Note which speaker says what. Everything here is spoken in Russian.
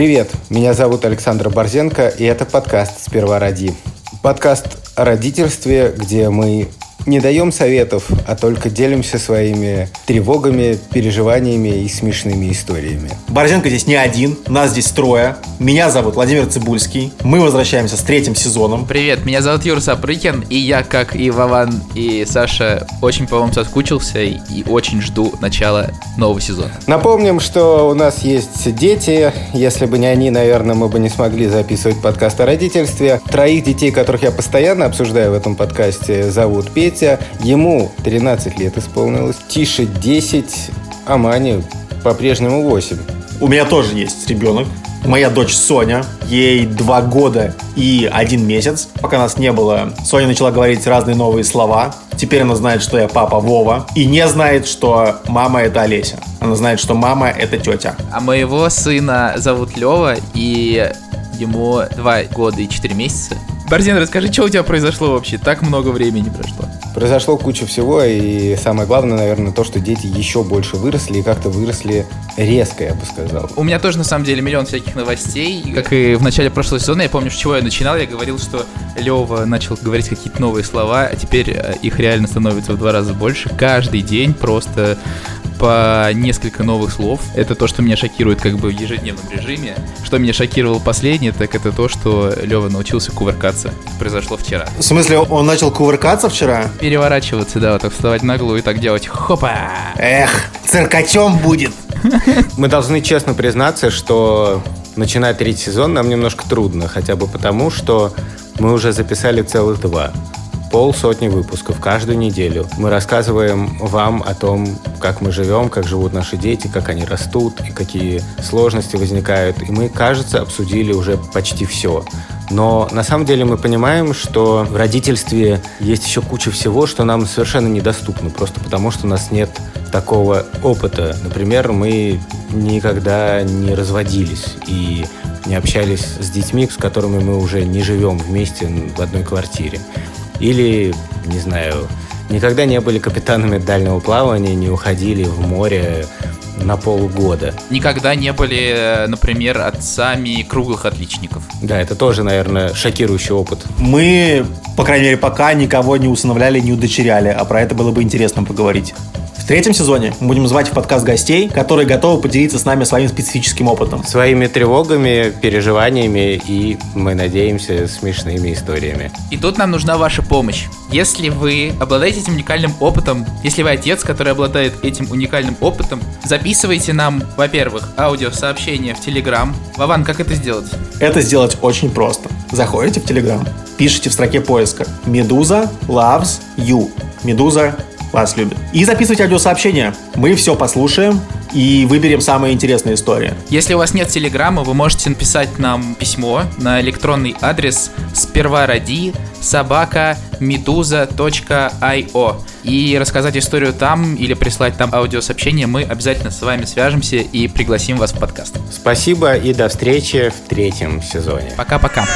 Speaker 1: Привет, меня зовут Александр Борзенко, и это подкаст «Сперва роди». Подкаст о родительстве, где мы не даем советов, а только делимся своими тревогами, переживаниями и смешными историями.
Speaker 2: Борзенко здесь не один, нас здесь трое. Меня зовут Владимир Цибульский. Мы возвращаемся с третьим сезоном.
Speaker 3: Привет, меня зовут Юра Сапрыкин, и я, как и Вован и Саша, очень по вам соскучился и очень жду начала нового сезона.
Speaker 1: Напомним, что у нас есть дети. Если бы не они, наверное, мы бы не смогли записывать подкаст о родительстве. Троих детей, которых я постоянно обсуждаю в этом подкасте, зовут Петя, Петя, ему 13 лет исполнилось, Тише 10, а Мане по-прежнему 8.
Speaker 2: У меня тоже есть ребенок. Моя дочь Соня, ей два года и один месяц. Пока нас не было, Соня начала говорить разные новые слова. Теперь она знает, что я папа Вова. И не знает, что мама это Олеся. Она знает, что мама это тетя.
Speaker 3: А моего сына зовут Лева, и ему два года и четыре месяца. Борзин, расскажи, что у тебя произошло вообще? Так много времени прошло.
Speaker 1: Произошло куча всего, и самое главное, наверное, то, что дети еще больше выросли, и как-то выросли резко, я бы сказал.
Speaker 3: У меня тоже, на самом деле, миллион всяких новостей. Как и в начале прошлого сезона, я помню, с чего я начинал, я говорил, что Лева начал говорить какие-то новые слова, а теперь э, их реально становится в два раза больше. Каждый день просто по несколько новых слов. Это то, что меня шокирует как бы в ежедневном режиме. Что меня шокировало последнее, так это то, что Лева научился кувыркаться. произошло вчера.
Speaker 2: В смысле, он начал кувыркаться вчера?
Speaker 3: Переворачиваться, да, вот так вставать на голову и так делать. Хопа!
Speaker 2: Эх, циркачом будет!
Speaker 1: Мы должны честно признаться, что начинать третий сезон нам немножко трудно, хотя бы потому, что мы уже записали целых два полсотни выпусков каждую неделю. Мы рассказываем вам о том, как мы живем, как живут наши дети, как они растут и какие сложности возникают. И мы, кажется, обсудили уже почти все. Но на самом деле мы понимаем, что в родительстве есть еще куча всего, что нам совершенно недоступно, просто потому что у нас нет такого опыта. Например, мы никогда не разводились и не общались с детьми, с которыми мы уже не живем вместе в одной квартире. Или, не знаю, никогда не были капитанами дальнего плавания, не уходили в море на полгода.
Speaker 3: Никогда не были, например, отцами круглых отличников.
Speaker 1: Да, это тоже, наверное, шокирующий опыт.
Speaker 2: Мы, по крайней мере, пока никого не усыновляли, не удочеряли, а про это было бы интересно поговорить третьем сезоне мы будем звать в подкаст гостей, которые готовы поделиться с нами своим специфическим опытом.
Speaker 1: Своими тревогами, переживаниями и, мы надеемся, смешными историями.
Speaker 3: И тут нам нужна ваша помощь. Если вы обладаете этим уникальным опытом, если вы отец, который обладает этим уникальным опытом, записывайте нам, во-первых, аудиосообщение в Телеграм. Вован, как это сделать?
Speaker 2: Это сделать очень просто. Заходите в Телеграм, пишите в строке поиска «Медуза loves you». «Медуза вас любит. И записывайте аудиосообщения. Мы все послушаем и выберем самые интересные истории.
Speaker 3: Если у вас нет телеграмма, вы можете написать нам письмо на электронный адрес сперва ради собака meduza.io и рассказать историю там или прислать там аудиосообщение, мы обязательно с вами свяжемся и пригласим вас в подкаст.
Speaker 1: Спасибо и до встречи в третьем сезоне.
Speaker 3: Пока-пока.